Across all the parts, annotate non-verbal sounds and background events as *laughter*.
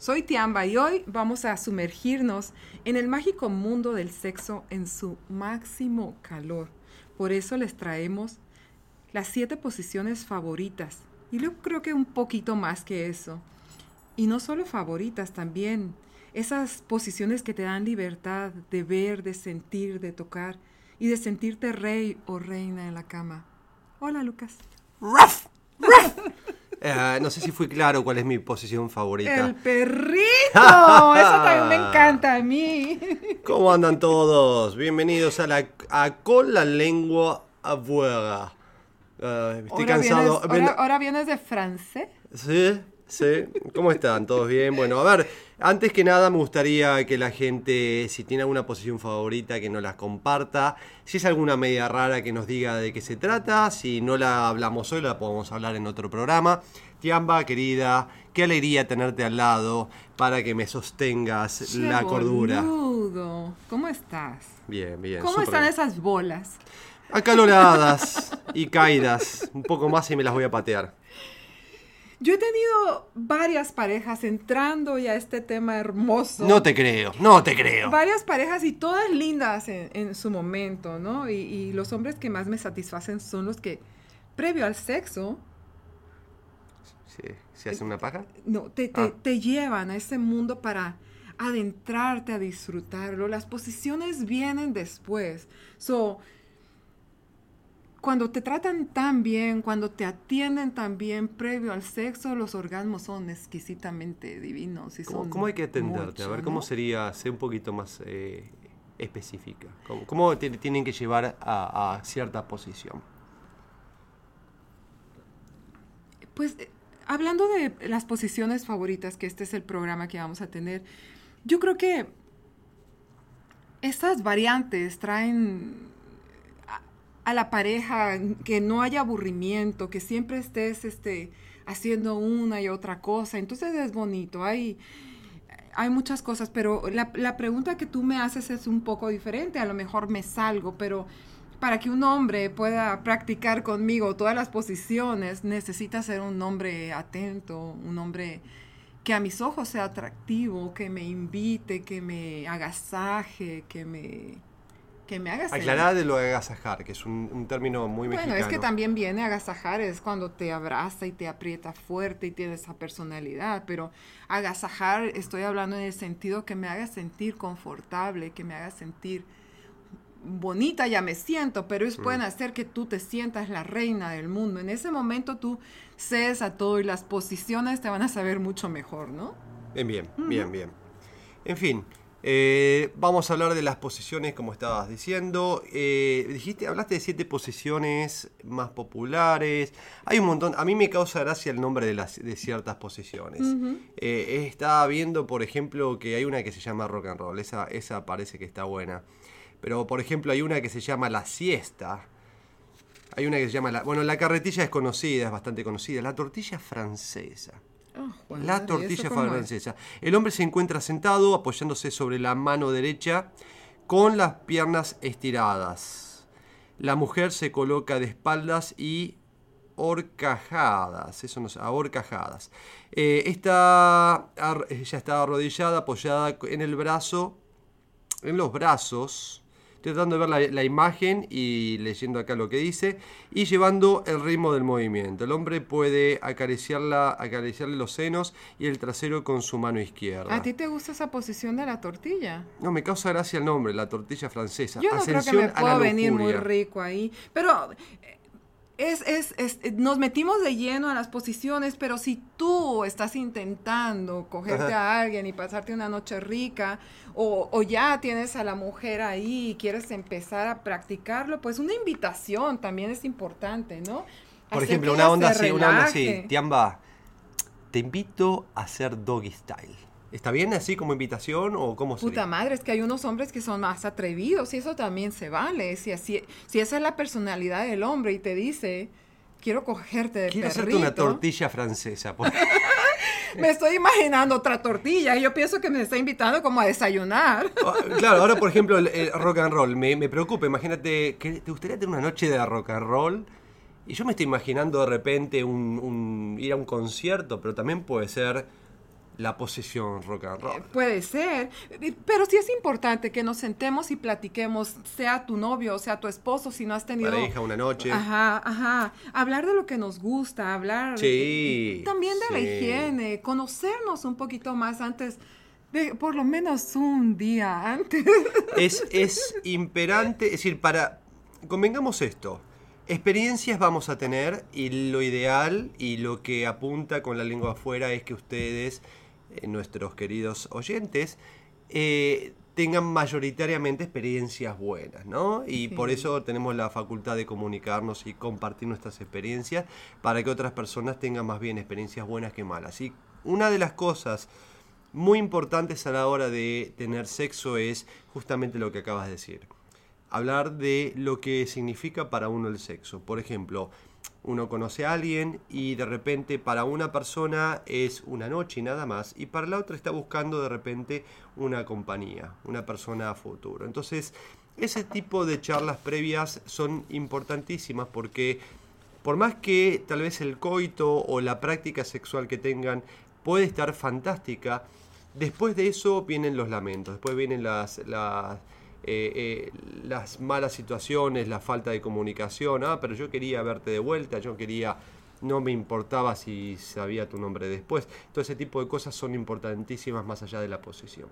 Soy Tiamba y hoy vamos a sumergirnos en el mágico mundo del sexo en su máximo calor. Por eso les traemos las siete posiciones favoritas. Y yo creo que un poquito más que eso. Y no solo favoritas, también esas posiciones que te dan libertad de ver, de sentir, de tocar y de sentirte rey o reina en la cama. Hola, Lucas. ¡Ruff! ¡Ruff! Eh, no sé si fui claro cuál es mi posición favorita. El perrito. *laughs* Eso también me encanta a mí. ¿Cómo andan todos? Bienvenidos a la a con la lengua afuera. Uh, estoy cansado. Vienes, ahora, vienes de francés. Sí, sí. ¿Cómo están? ¿Todos bien? Bueno, a ver, antes que nada me gustaría que la gente, si tiene alguna posición favorita, que nos la comparta. Si es alguna media rara, que nos diga de qué se trata. Si no la hablamos hoy, la podemos hablar en otro programa. Tiamba, querida, qué alegría tenerte al lado para que me sostengas la cordura. ¿Cómo estás? Bien, bien. ¿Cómo están esas bolas? Acaloradas y caídas. Un poco más y me las voy a patear. Yo he tenido varias parejas entrando ya a este tema hermoso. No te creo, no te creo. Varias parejas y todas lindas en, su momento, ¿no? Y, los hombres que más me satisfacen son los que, previo al sexo... Sí, ¿se hace una paja? No, te, te, ah. te llevan a ese mundo para adentrarte a disfrutarlo. Las posiciones vienen después. So, cuando te tratan tan bien, cuando te atienden tan bien previo al sexo, los orgasmos son exquisitamente divinos. Y ¿Cómo, hay que atenderte? a ver, ¿cómo sería, ser un poquito más eh, específica? ¿Cómo, te tienen que llevar a, cierta posición? Pues eh, hablando de las posiciones favoritas, que este es el programa que vamos a tener, yo creo que estas variantes traen a la pareja, que no haya aburrimiento, que siempre estés este, haciendo una y otra cosa. Entonces es bonito, hay, hay muchas cosas, pero la, la pregunta que tú me haces es un poco diferente. A lo mejor me salgo, pero para que un hombre pueda practicar conmigo todas las posiciones, necesita ser un hombre atento, un hombre que a mis ojos sea atractivo, que me invite, que me agasaje, que me que me hagas Aclarar de lo de agasajar, que es un, término muy bueno, Bueno, es que también viene agasajar, es cuando te abraza y te aprieta fuerte y tiene esa personalidad, pero agasajar estoy hablando en el sentido que me haga sentir confortable, que me haga sentir bonita, ya me siento, pero es pueden mm. hacer que tú te sientas la reina del mundo. En ese momento tú cedes a todo y las posiciones te van a saber mucho mejor, ¿no? Bien, bien, bien, bien. En fin, eh, vamos a hablar de las posiciones, como estabas diciendo. Eh, dijiste, hablaste de siete posiciones más populares. Hay un montón. A mí me causa gracia el nombre de, las, de ciertas posiciones. Eh, estaba viendo, por ejemplo, que hay una que se llama rock and roll. Esa, esa parece que está buena. Pero, por ejemplo, hay una que se llama la siesta. Hay una que se llama la. Bueno, la carretilla es conocida, es bastante conocida. La tortilla francesa. Oh, la tortilla francesa. El hombre se encuentra sentado apoyándose sobre la mano derecha con las piernas estiradas. La mujer se coloca de espaldas y horcajadas, eso no sé, ahorcajadas. Eh, ella está arrodillada, apoyada en el brazo, en los brazos Estoy tratando de ver la, imagen y leyendo acá lo que dice. Y llevando el ritmo del movimiento. El hombre puede acariciarla, acariciarle los senos y el trasero con su mano izquierda. ¿A ti te gusta esa posición de la tortilla? No, me causa gracia el nombre, la tortilla francesa. Yo no creo que me pueda venir muy rico ahí. Pero es, es, es, nos metimos de lleno a las posiciones, pero si tú estás intentando cogerte a alguien y pasarte una noche rica, o, o, ya tienes a la mujer ahí y quieres empezar a practicarlo, pues una invitación también es importante, ¿no? Por ejemplo, una onda así, una onda así, Tiamba, te invito a hacer doggy style. ¿Está bien así como invitación o cómo sería? Puta madre, es que hay unos hombres que son más atrevidos y eso también se vale. Si, así, si esa es la personalidad del hombre y te dice, quiero cogerte de Quiero hacerte una tortilla francesa. *laughs* me estoy imaginando otra tortilla y yo pienso que me está invitando como a desayunar. *laughs* Ah, claro, ahora por ejemplo el, rock and roll, me, me, preocupa, imagínate, que ¿te gustaría tener una noche de rock and roll? Y yo me estoy imaginando de repente un, ir a un concierto, pero también puede ser la posesión rock and roll. Puede ser, eh, pero sí es importante que nos sentemos y platiquemos, sea tu novio, sea tu esposo, si no has tenido... Pareja una noche. Ajá, ajá. Hablar de lo que nos gusta, hablar Sí, también de la higiene, conocernos un poquito más antes, de, por lo menos un día antes. *laughs* Es, es imperante, es decir, para, convengamos esto, experiencias vamos a tener y lo ideal y lo que apunta con la lengua afuera es que ustedes, eh, nuestros queridos oyentes, eh, tengan mayoritariamente experiencias buenas, ¿no? Y Sí. por eso tenemos la facultad de comunicarnos y compartir nuestras experiencias para que otras personas tengan más bien experiencias buenas que malas. Y una de las cosas muy importantes a la hora de tener sexo es justamente lo que acabas de decir. Hablar de lo que significa para uno el sexo. Por ejemplo, uno conoce a alguien y de repente para una persona es una noche y nada más y para la otra está buscando de repente una compañía, una persona a futuro. Entonces, ese tipo de charlas previas son importantísimas porque por más que tal vez el coito o la práctica sexual que tengan puede estar fantástica, después de eso vienen los lamentos, después vienen las, las, eh, eh, las malas situaciones, la falta de comunicación, ah, pero yo quería verte de vuelta, yo quería, no me importaba si sabía tu nombre después, todo ese tipo de cosas son importantísimas más allá de la posición.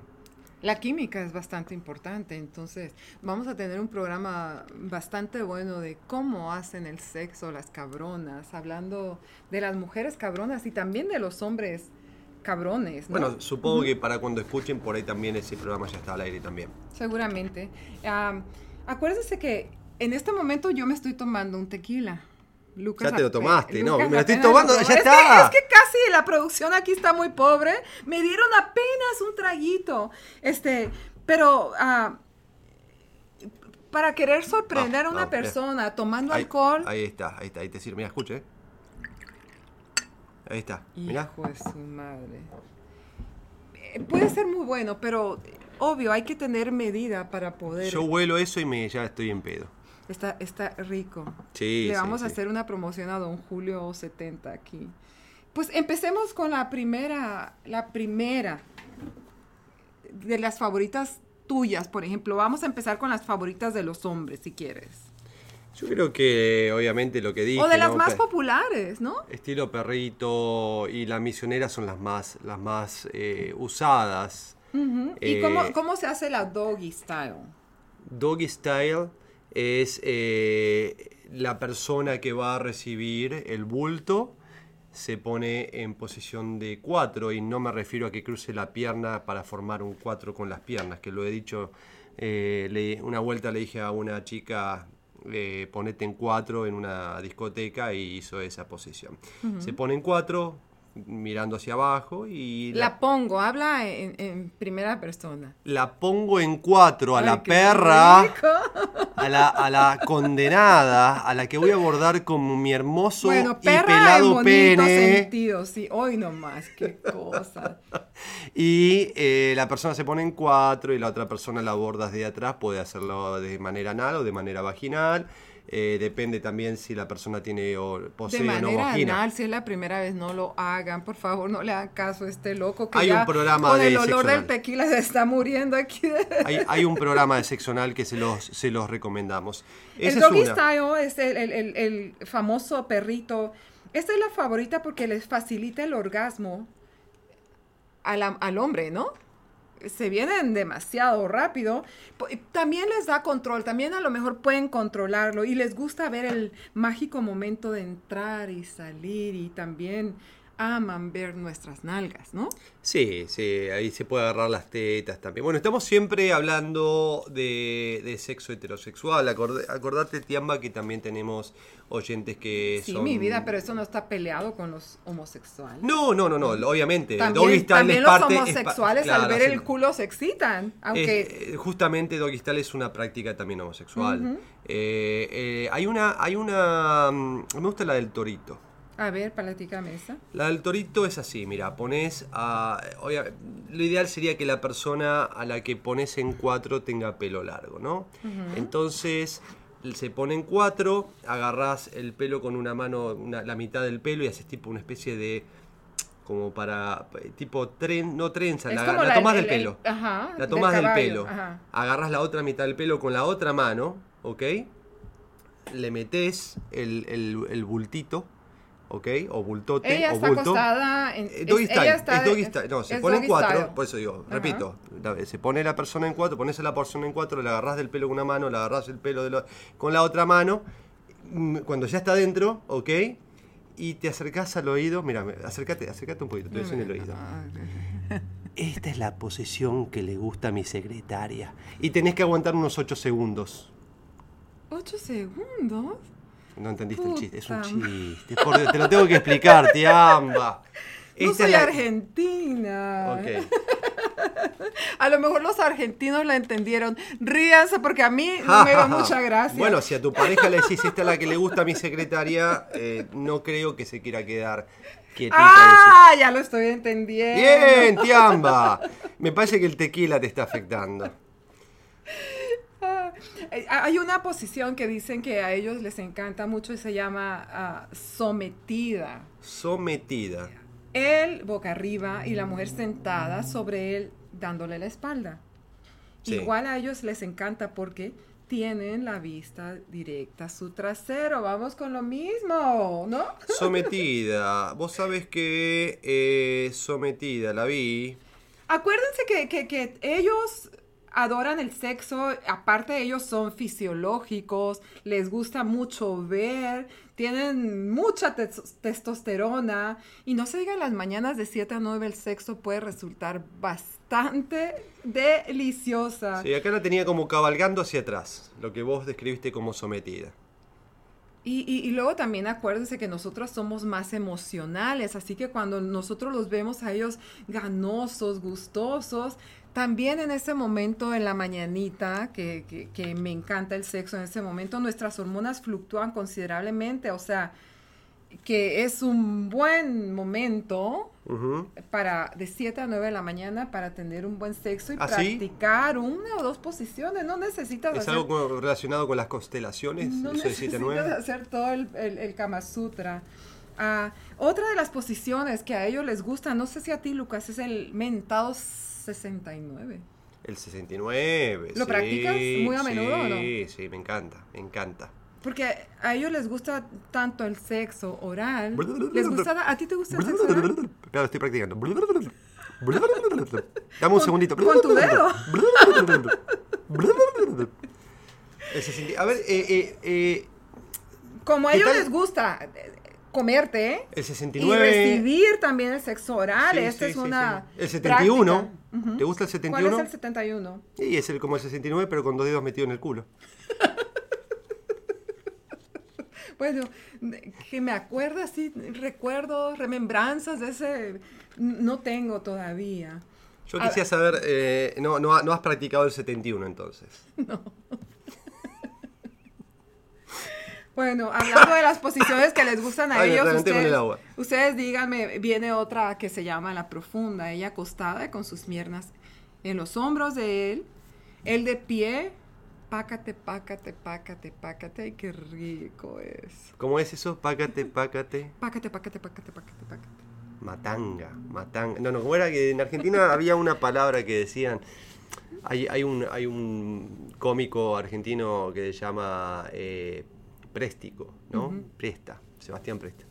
La química es bastante importante, entonces vamos a tener un programa bastante bueno de cómo hacen el sexo las cabronas, hablando de las mujeres cabronas y también de los hombres cabrones, ¿no? Bueno, supongo que para cuando escuchen por ahí también ese programa ya está al aire también. Seguramente. Am, acuérdense que en este momento yo me estoy tomando un tequila. Lucas Ya te lo tomaste, no, me lo estoy tomando, lo ya que- está. es que casi la producción aquí está muy pobre. Me dieron apenas un traguito. Este, pero ah, para querer sorprender Ah, a una ah, persona tomando Ahí- alcohol. Ahí está, ahí está, ahí te sirve. Mira, escuche. Ahí está, mira. Hijo de su madre. Eh, Puede ser muy bueno, pero obvio, hay que tener medida para poder. Yo huelo eso y me ya estoy en pedo. Está, está rico. Sí, Le sí, vamos a sí. hacer una promoción a Don Julio 70 aquí. Pues empecemos con la primera, la primera de las favoritas tuyas, por ejemplo. Vamos a empezar con las favoritas de los hombres, si quieres. Yo creo que obviamente lo que dije. o de las ¿no? más populares, ¿no? Estilo perrito y la misionera son las más, las más eh, usadas. ¿Y Eh, cómo, cómo se hace la doggy style? Doggy style es eh, la persona que va a recibir el bulto se pone en posición de 4 y no me refiero a que cruce la pierna para formar un 4 con las piernas, que lo he dicho, le- una vuelta le dije a una chica, eh, ponete en 4 en una discoteca y hizo esa posición. Se pone en 4 mirando hacia abajo y La pongo, habla en, en primera persona. la pongo en 4 a Ay, la perra. a la, a la condenada, a la que voy a abordar con mi hermoso Bueno, y perra en pelado bonito pene. sentido, sí. Hoy nomás, qué cosa. *laughs* Y eh, la persona se pone en cuatro y la otra persona la abordas de atrás. Puede hacerlo de manera anal o de manera vaginal. Eh, depende también si la persona tiene o posee De o no manera vagina. anal, si es la primera vez, no lo hagan, por favor, no le hagan caso a este loco que Hay ya un programa con de el olor del tequila se está muriendo aquí. Hay, *laughs* hay un programa de sexo anal que se los, se los recomendamos. el Esa doggy es style es el, el- el- el famoso perrito. Esta es la favorita porque les facilita el orgasmo a la- al hombre, ¿no? Se vienen demasiado rápido. También les da control, también a lo mejor pueden controlarlo y les gusta ver el mágico momento de entrar y salir y también aman ver nuestras nalgas, ¿no? Sí, sí, ahí se puede agarrar las tetas también. Bueno, estamos siempre hablando de, de sexo heterosexual. Acordate, Tiamba, que también tenemos oyentes que Sí, son... mi vida, pero eso no está peleado con los homosexuales. No, no, no, no, obviamente. También, los parte- es pa- homosexuales claro, al ver el culo se excitan, aunque Es- eh, justamente Doggy Style es una práctica también homosexual. Eh, eh, hay una, hay una, mm, me gusta la del torito. A ver, platícame esa. La del torito es así, mira, pones a... obvia- lo ideal sería que la persona a la que pones en cuatro tenga pelo largo, ¿no? Entonces se pone en cuatro, agarrás el pelo con una mano, una- la mitad del pelo y haces tipo una especie de como para, tipo, tren, no trenza, la, la la- tomás el- del el- pelo. ajá, la del tomás del, caballo, pelo. ajá. Agarras la otra mitad del pelo con la otra mano, ¿ok? Le metes el, el- el bultito, ¿ok? O bultote, Ella o está bulto. acostada en Eh, Doggy es- style, ella está- es doggy style. No, se pone en cuatro, style. por eso digo, Ajá. repito, la- se pone la persona en cuatro, pones a la persona en cuatro, le agarrás del pelo con una mano, le agarrás el pelo de la- con la otra mano, mm, cuando ya está dentro, ¿ok? Y te acercás al oído, mira, acércate, acércate un poquito, te voy en el oído. *laughs* Esta es la posición que le gusta a mi secretaria. Y tenés que aguantar unos 8 segundos. ¿Ocho segundos? No entendiste el chiste, es un Puta chiste. Por Dios, te lo tengo que explicar, tiamba. *laughs* No Esta soy la- argentina. Ok. *laughs* A lo mejor los argentinos la entendieron. Ríanse porque a mí no *laughs* me da mucha gracia. Bueno, si a tu pareja le decís esta es la que le gusta a mi secretaria, eh, no creo que se quiera quedar quietita. ¡Ah! Ya lo estoy entendiendo. Bien, tiamba. Me parece que el tequila te está afectando. Eh, Hay una posición que dicen que a ellos les encanta mucho y se llama ah, sometida. Sometida. Él boca arriba y la mujer sentada sobre él dándole la espalda. Sí. Igual a ellos les encanta porque tienen la vista directa a su trasero. Vamos con lo mismo, ¿no? *laughs* Sometida. Vos sabés que eh, sometida, la vi. Acuérdense que, que- que ellos adoran el sexo, aparte ellos son fisiológicos, les gusta mucho ver, tienen mucha tes- testosterona y no se diga las mañanas de 7 a 9 el sexo puede resultar bastante deliciosa. Sí, acá la tenía como cabalgando hacia atrás, lo que vos describiste como sometida. Y, y- y luego también acuérdense que nosotros somos más emocionales, así que cuando nosotros los vemos a ellos ganosos, gustosos, también en ese momento, en la mañanita, que, que- que me encanta el sexo, en ese momento nuestras hormonas fluctúan considerablemente, o sea, que es un buen momento Ujú. para de 7 a 9 de la mañana para tener un buen sexo y ¿Ah, sí? practicar una o dos posiciones, no necesitas ¿Es hacer algo relacionado con las constelaciones? no eso de 7 a necesitas 9? hacer todo el, el- el Kama Sutra. Ah, otra de las posiciones que a ellos les gusta, no sé si a ti, Lucas, es el mentado 69. El 69. ¿Lo sí, practicas muy a menudo o no? Sí, sí, me encanta, me encanta. Porque a ellos les gusta tanto el sexo oral. Les gusta, ¿A ti te gusta el sexo oral? Claro, estoy practicando. Dame un segundito. Con tu dedo. El 60 A ver, eh, eh, eh, Como a ¿Qué ellos tal? les gusta eh, comerte ¿eh? el y 69. recibir también el sexo oral. Sí, Esta sí, es sí, una. El 71. práctica. Ujú. ¿Te gusta el ¿Cuál 71? es el 71? Sí, es el, como el 69, pero con dos dedos metidos en el culo. Bueno, que me acuerdo así, recuerdos, remembranzas de ese, no tengo todavía. Yo quisiera saber, eh, no, no, no has practicado el 71 entonces. *laughs* Bueno, hablando de las posiciones que les gustan a Ay, ellos, el ustedes, ustedes díganme, viene otra que se llama la profunda, ella acostada con sus piernas en los hombros de él, él de pie, pácate, pácate, pácate, pácate, ay, qué rico es. ¿Cómo es eso? Pácate, pácate. *laughs* Pácate, pácate, pácate, pácate, pácate. Matanga, matanga. No, no, ¿cómo era que en Argentina había una palabra que decían? Hay, hay, un, hay un cómico argentino que se llama eh, Préstico, ¿no? Presta, Sebastián Presta.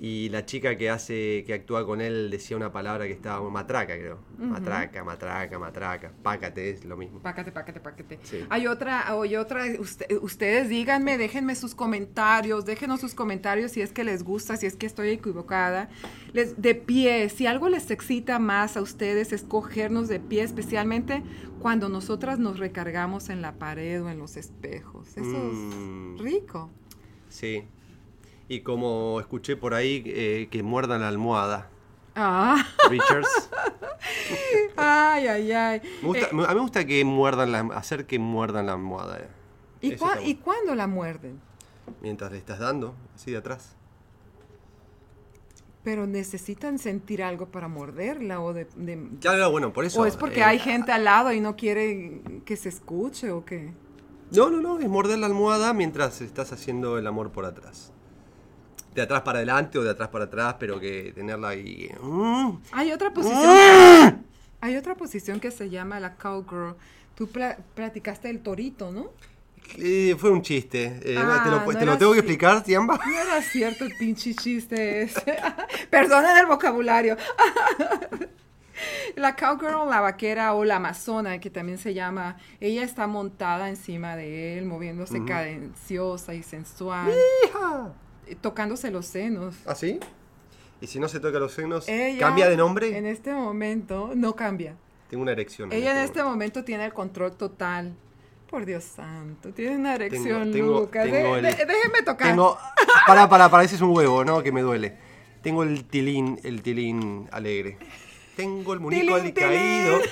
Y la chica que hace, que actúa con él decía una palabra que estaba matraca, creo. Matraca, matraca, matraca. Pácate, es lo mismo. Pácate, pácate, pácate. Sí. Hay otra, hay otra, usted- ustedes díganme, déjenme sus comentarios, déjenos sus comentarios si es que les gusta, si es que estoy equivocada. Les, de pie, si algo les excita más a ustedes, escogernos de pie, especialmente cuando nosotras nos recargamos en la pared o en los espejos. Eso Mm. es rico. Sí. Y como escuché por ahí, eh, que muerdan la almohada. Ah, Richards. *laughs* ay, ay, ay. Me gusta- Eh, a mí me gusta que muerdan la, hacer que muerdan la almohada. eh. ¿y, cua- ¿Y cuándo la muerden? Mientras le estás dando, así de atrás. Pero necesitan sentir algo para morderla o de- de, Claro, bueno, por eso. ¿O es porque eh, hay gente al lado y no quiere que se escuche o qué? No, no, no, es morder la almohada mientras estás haciendo el amor por atrás. De atrás para adelante o de atrás para atrás, pero que tenerla ahí. mm, Hay otra posición. Hay otra posición que se llama la cowgirl. Tú practicaste el torito, ¿no? eh, fue un chiste. Eh, Ah, ¿Te lo, no te lo tengo que explicar, Tiamba? No era cierto el pinche chiste ese. *laughs* Perdonen el vocabulario. *laughs* La cowgirl, la vaquera o la amazona, que también se llama, ella está montada encima de él, moviéndose cadenciosa y sensual, eh, tocándose los senos. ¿Ah, sí? ¿Y si no se toca los senos, Ella, cambia de nombre? En este momento no cambia. Tengo una erección. Ella en este momento. momento tiene el control total. Por Dios santo, tiene una erección, tengo- Lucas. tengo De- el- de- déjeme tocar. Tengo. Para, para, para, ese es un huevo, ¿no? Que me duele. Tengo el tilín, el tilín alegre. Tengo el muñeco caído. *laughs*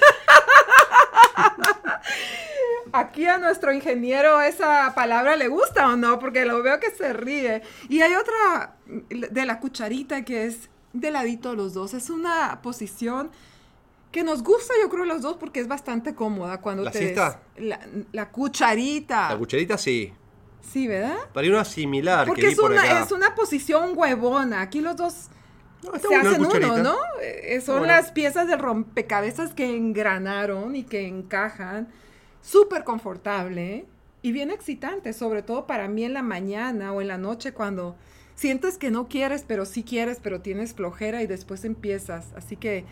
Aquí a nuestro ingeniero esa palabra le gusta o no, porque lo veo que se ríe. Y hay otra de la cucharita que es de ladito los dos. Es una posición que nos gusta, yo creo, los dos, porque es bastante cómoda cuando ¿La te siesta? La, la cucharita. La cucharita sí. sí, ¿verdad? Para una similar Porque que vi es por una, acá. es una posición huevona. Aquí los dos No, se hacen uno. ¿no? Eh, son bueno. las piezas del rompecabezas que engranaron y que encajan. Súper confortable y bien excitante, sobre todo para mí en la mañana o en la noche cuando sientes que no quieres, pero sí quieres, pero tienes flojera y después empiezas. Así que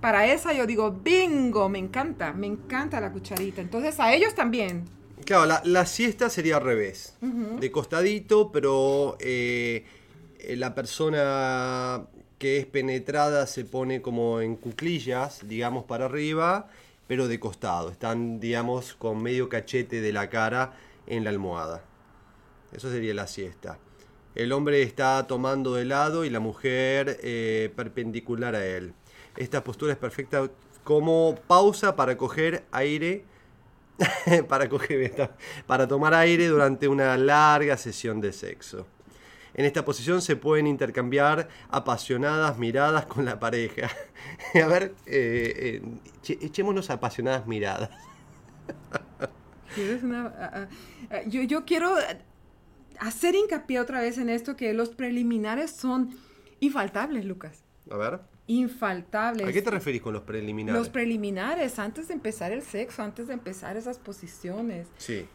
para esa yo digo, bingo, me encanta, me encanta la cucharita. Entonces a ellos también. Claro, la, la siesta sería al revés. De costadito, pero eh, la persona que es penetrada se pone como en cuclillas, digamos, para arriba, pero de costado. Están, digamos, con medio cachete de la cara en la almohada. Eso sería la siesta. El hombre está tomando de lado y la mujer eh, perpendicular a él. Esta postura es perfecta como pausa para coger aire *laughs* para, coger, para tomar aire durante una larga sesión de sexo. En esta posición se pueden intercambiar apasionadas miradas con la pareja. *laughs* A ver, eh, eh, echémonos apasionadas miradas. ¿Quieres una- ah, ah, ah, yo, yo quiero hacer hincapié otra vez en esto que los preliminares son infaltables, Lucas. A ver, Infaltables. ¿a qué te referís con los preliminares? Los preliminares, antes de empezar el sexo, antes de empezar esas posiciones. sí,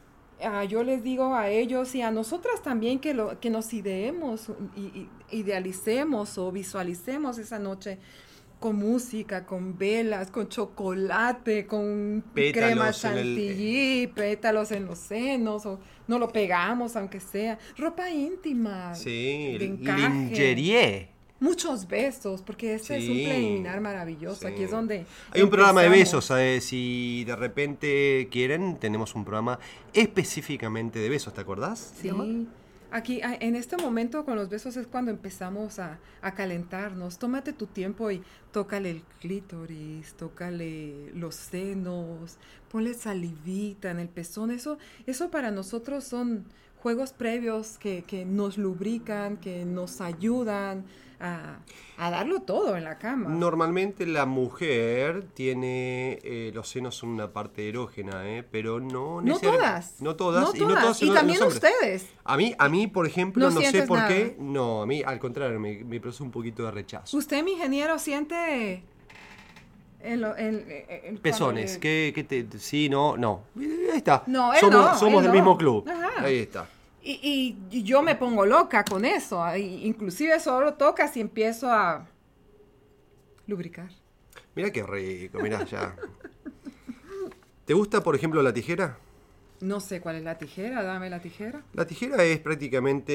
Ah, yo les digo a ellos y a nosotras también que, lo, que nos ideemos, y, y- idealicemos o visualicemos esa noche con música, con velas, con chocolate, con Pétalos crema el- chantilly, pétalos en los senos, o no lo pegamos aunque sea. Ropa íntima. sí, lingerie. Muchos besos, porque este es un preliminar maravilloso. Aquí es donde. Hay un programa de besos, eh, si de repente quieren, tenemos un programa específicamente de besos, ¿te acordás? Sí. Aquí, a- en este momento con los besos es cuando empezamos a, a calentarnos. Tómate tu tiempo y tócale el clítoris, tócale los senos, ponle salivita en el pezón. Eso, eso para nosotros son juegos previos que, que nos lubrican, que nos ayudan a, a darlo todo en la cama. Normalmente la mujer tiene eh, los senos son una parte erógena, ¿eh? pero no no todas. No todas. No y no todas. Y también ustedes. A mí, a mí, por ejemplo, No no, sé por nada. qué. No, a mí, al contrario, me, me produce un poquito de rechazo. Usted, mi ingeniero, siente el, el- el- el- Pezones, ¿qué, qué te, sí, no, no. Ahí está. No, él somos no, somos él del no. mismo club. Ajá. Ahí está. Y, y yo me pongo loca con eso. y inclusive solo tocas y empiezo a lubricar. Mira qué rico, mira ya. ¿Te gusta, por ejemplo, la tijera? No sé cuál es la tijera, dame la tijera. La tijera es prácticamente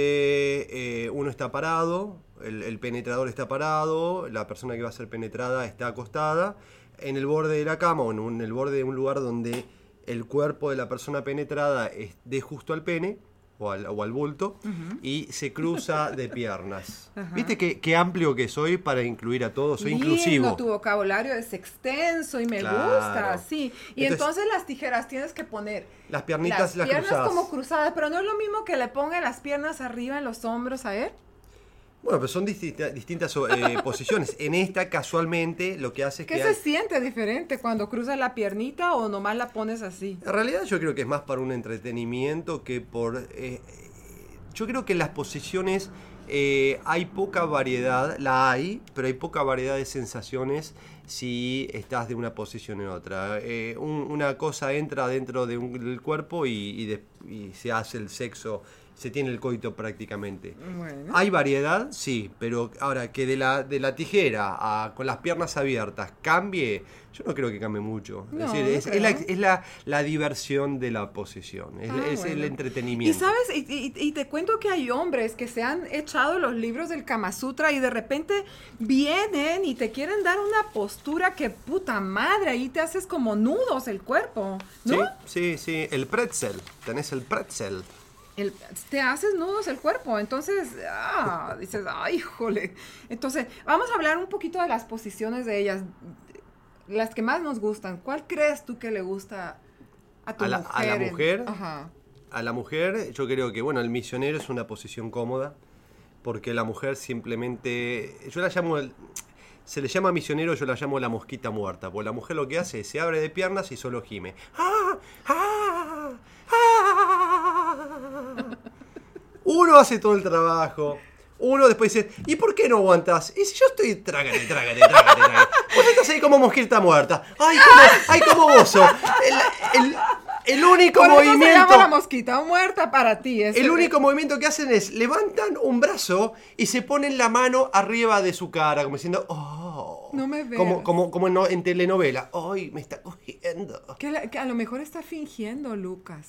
eh, uno está parado, el, el penetrador está parado, la persona que va a ser penetrada está acostada en el borde de la cama o en, un- en el borde de un lugar donde el cuerpo de la persona penetrada es de justo al pene o al, o al bulto y se cruza de piernas. *laughs* Ajá. ¿Viste qué, qué amplio que soy para incluir a todos? Soy Lindo, inclusivo. tu vocabulario es extenso y me Claro. gusta, sí. Y Entonces- entonces, las tijeras tienes que poner Las piernitas las las, piernas como cruzadas, pero no es lo mismo que le ponga las piernas arriba en los hombros a él. Bueno, pero son distinta- distintas eh, *laughs* posiciones. En esta, casualmente, lo que hace es ¿Qué que... se siente diferente cuando cruzas la piernita o nomás la pones así? En realidad yo creo que es más para un entretenimiento que por... eh, yo creo que las posiciones eh, hay poca variedad, la hay, pero hay poca variedad de sensaciones si estás de una posición en otra. Eh, un- una cosa entra dentro de un- del cuerpo y, y de- y se hace el sexo, se tiene el coito prácticamente. Bueno. Hay variedad, sí, pero ahora que de la, de la tijera a con las piernas abiertas cambie, yo no creo que cambie mucho. No, es decir, no es, es la, es la- la diversión de la posición, es, Ah, es el. Y entretenimiento. sabes, y, y- y te cuento que hay hombres que se han echado los libros del Kama Sutra y de repente vienen y te quieren dar una postura que puta madre, ahí te haces como nudos el cuerpo, ¿no? Sí, sí, sí, el pretzel, tenés el pretzel. El- te haces nudos el cuerpo, entonces, ah, dices, ay, híjole. Entonces, vamos a hablar un poquito de las posiciones de ellas, las que más nos gustan. ¿Cuál crees tú que le gusta a tu ¿A la- mujer? a la mujer? Ajá. A la mujer, yo creo que, bueno, el misionero es una posición cómoda, porque la mujer simplemente, yo la llamo, el- se le llama misionero, yo la llamo la mosquita muerta, porque la mujer lo que hace es se abre de piernas y solo gime. ¡Ah! ¡Ah! ¡Ah! Uno hace todo el trabajo. Uno después dice, ¿y por qué no aguantas? Y si yo estoy, trágate, trágate, trágate, trágate. Vos estás ahí como mosquita muerta. ¡Ay, como, ay, como oso! El, el- el único Por eso se movimiento... llama la mosquita muerta para ti. es- El único movimiento que hacen es levantan un brazo y se ponen la mano arriba de su cara, como diciendo, oh. No me veas. Como, como, como en, en telenovela. ¡Ay, me está cogiendo! Que, la- que a lo mejor está fingiendo, Lucas.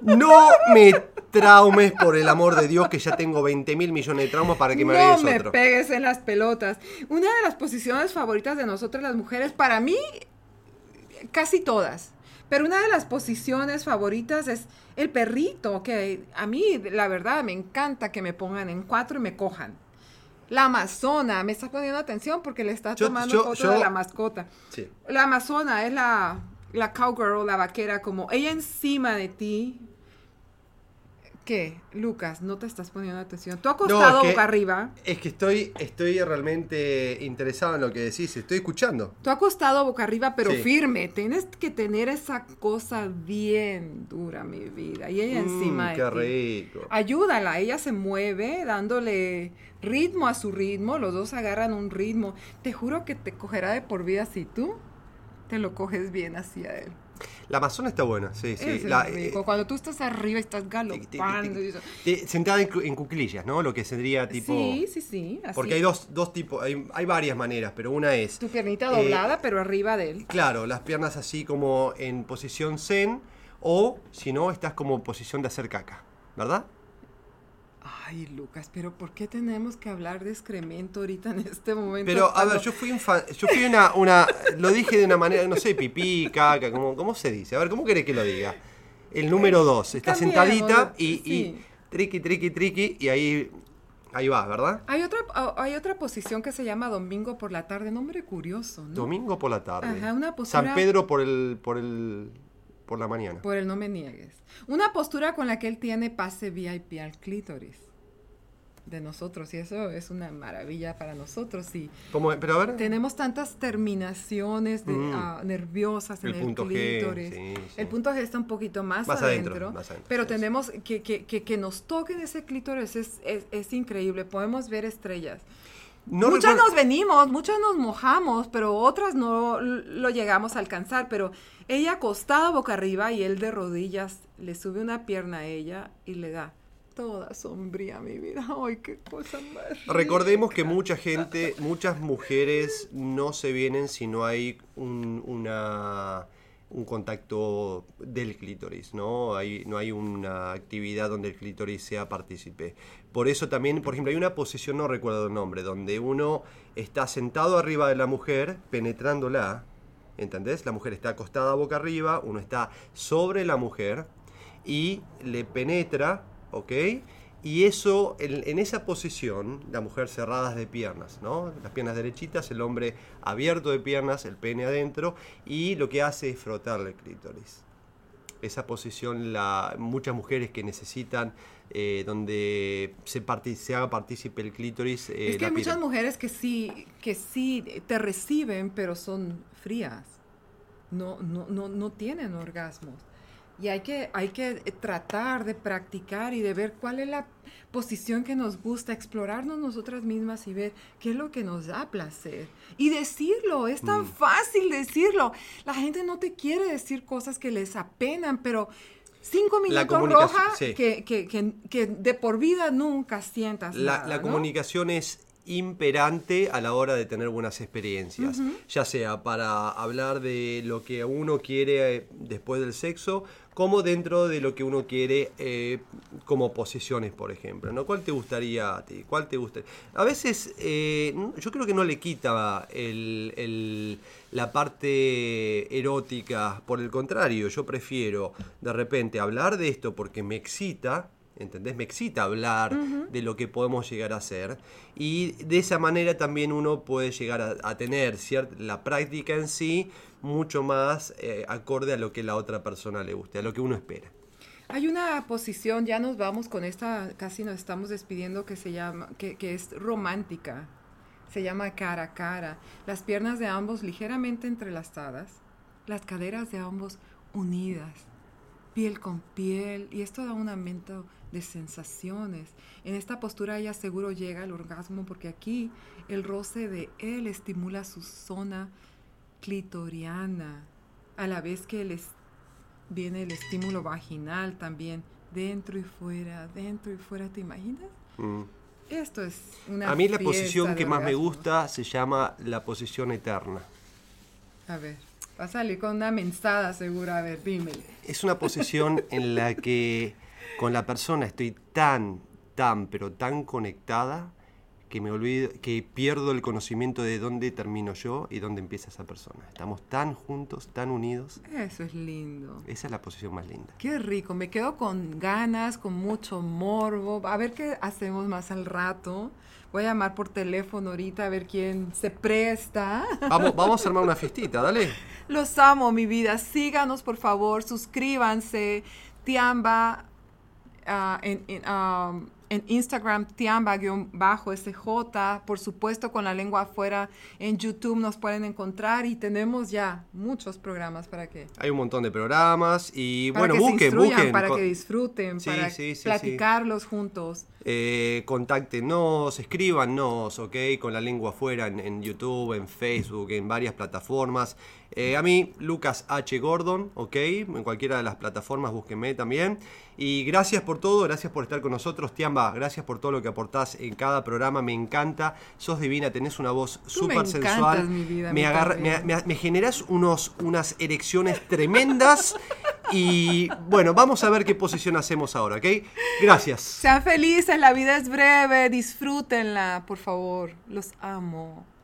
No me traumes por el amor de Dios, que ya tengo 20 mil millones de traumas para que me no me otro. pegues en las pelotas. Una de las posiciones favoritas de nosotras las mujeres, para mí, casi todas. Pero una de las posiciones favoritas es el perrito, que a mí, la verdad, me encanta que me pongan en cuatro y me cojan. La amazona, me está poniendo atención porque le está Yo- tomando yo- foto yo- de la mascota. Sí. La amazona es la, la cowgirl, la vaquera, como ella encima de ti. ¿Qué? Lucas, no te estás poniendo atención. Tú acostado es que- boca arriba. Es que estoy, estoy realmente interesado en lo que decís, estoy escuchando. Tú acostado boca arriba, pero Sí. firme. Tienes que tener esa cosa bien dura, mi vida. Y ella encima Mm, de qué ti. rico. Ayúdala, ella se mueve dándole ritmo a su ritmo, los dos agarran un ritmo. Te juro que te cogerá de por vida si tú te lo coges bien hacia él. La Amazona está buena, sí, sí. La- rico. eh, Cuando tú estás arriba y estás galopando. Eh, sentada en, en cuclillas, ¿no? Lo que sería tipo... Sí, sí, sí. Así. Porque hay dos, dos tipos, hay, hay varias maneras, pero una es... Tu piernita eh, doblada, pero arriba de él. Claro, las piernas así como en posición zen o si no, estás como en posición de hacer caca, ¿verdad? Ay, Lucas, pero ¿por qué tenemos que hablar de excremento ahorita en este momento? Pero a cuando- ver, yo fui, infa- yo fui una, una, lo dije de una manera, no sé, pipí, caca, ¿cómo, cómo se dice? A ver, ¿cómo querés que lo diga? El número dos, está sentadita y, sí. y triqui, triqui, triqui, y ahí, ahí va, ¿verdad? Hay otra, ah, hay otra posición que se llama domingo por la tarde, nombre curioso, ¿no? Domingo por la tarde. Ajá, una postura- San Pedro por el, por el, por la mañana. Por el no me niegues. Una postura con la que él tiene pase VIP al clítoris de nosotros y eso es una maravilla para nosotros y ¿Cómo? Pero a ver. tenemos tantas terminaciones de, Mm. ah, nerviosas en El el, punto G, clítoris. sí, sí. El punto G está un poquito más, Más adentro, adentro, más adentro, pero sí. tenemos que, que, que, que nos toquen ese clítoris es, es, es increíble, podemos ver estrellas. No muchas recuerdo- nos venimos, muchas nos mojamos, pero otras no lo llegamos a alcanzar. Pero ella acostada boca arriba y él de rodillas le sube una pierna a ella y le da toda sombría mi vida. *laughs* Ay, qué cosa más. Recordemos que mucha gente, muchas mujeres no se vienen si no hay un, una, un contacto del clítoris, ¿no? Hay, no hay una actividad donde el clítoris sea partícipe. Por eso también, por ejemplo, hay una posición, no recuerdo el nombre, donde uno está sentado arriba de la mujer, penetrándola, ¿entendés? La mujer está acostada boca arriba, uno está sobre la mujer y le penetra, ¿ok? Y eso, en, en esa posición, la mujer cerradas de piernas, ¿no? Las piernas derechitas, el hombre abierto de piernas, el pene adentro, y lo que hace es frotarle el clítoris. Esa posición, la, muchas mujeres que necesitan eh, donde se, se haga partícipe el clítoris. eh, Es que hay muchas mujeres que sí, que sí te reciben, pero son frías. No, no, no, no tienen orgasmos. Y hay que, hay que eh, tratar de practicar y de ver cuál es la posición que nos gusta, explorarnos nosotras mismas y ver qué es lo que nos da placer. Y decirlo, es tan Mm. fácil decirlo. La gente no te quiere decir cosas que les apenan, pero cinco minutos roja sí. que, que, que, que de por vida nunca sientas La, nada, la ¿no? comunicación es imperante a la hora de tener buenas experiencias, ya sea para hablar de lo que uno quiere eh, después del sexo, como dentro de lo que uno quiere eh, como posiciones, por ejemplo. ¿no? ¿Cuál te gustaría a ti? ¿Cuál te gustaría? A veces eh, yo creo que no le quita el- el- la parte erótica, por el contrario, yo prefiero de repente hablar de esto porque me excita, ¿entendés? Me excita hablar de lo que podemos llegar a hacer y de esa manera también uno puede llegar a, a tener cier- la práctica en sí mucho más eh, acorde a lo que la otra persona le guste, a lo que uno espera. Hay una posición, ya nos vamos con esta, casi nos estamos despidiendo, que se llama, que, que es romántica. Se llama cara a cara. Las piernas de ambos ligeramente entrelazadas, las caderas de ambos unidas, piel con piel, y esto da un aumento de sensaciones. En esta postura ella seguro llega al orgasmo porque aquí el roce de él estimula su zona clitoriana, a la vez que el viene el estímulo vaginal también, dentro y fuera, dentro y fuera, ¿te imaginas? Mm. Esto es una A mí la posición que más me gusta se llama la posición eterna. A ver, va a salir con una mensada segura, a ver, dímele. Es una posición en la que con la persona estoy tan, tan, pero tan conectada que me olvido, que pierdo el conocimiento de dónde termino yo y dónde empieza esa persona. Estamos tan juntos, tan unidos. Eso es lindo. Esa es la posición más linda. Qué rico, me quedo con ganas, con mucho morbo. A ver qué hacemos más al rato. Voy a llamar por teléfono ahorita a ver quién se presta. Vamos, vamos a armar una *laughs* fiestita, dale. Los amo, mi vida. Síganos, por favor. Suscríbanse. Tiamba ah, en, en, ah, en Instagram, Tiamba-SJ. Por supuesto, con la lengua afuera. En YouTube nos pueden encontrar y tenemos ya muchos programas para que, Hay un montón de programas y para bueno, que se busquen, instruyan, busquen. para que disfruten, Sí, para sí, sí, sí. platicarlos juntos. Eh, contáctenos, escríbanos, ¿ok? Con la lengua afuera en, en YouTube, en Facebook, en varias plataformas. Eh, a mí, Lucas H. Gordon, ¿ok? En cualquiera de las plataformas, búsquenme también. Y gracias por todo, gracias por estar con nosotros. Tiamba, gracias por todo lo que aportás en cada programa, me encanta. Sos divina, tenés una voz súper sensual. mi vida, me, agarra- me, me- me generás unos, unas erecciones tremendas. y bueno, vamos a ver qué posición hacemos ahora, ¿ok? Gracias. Sean la vida es breve, disfrútenla, por favor. Los amo.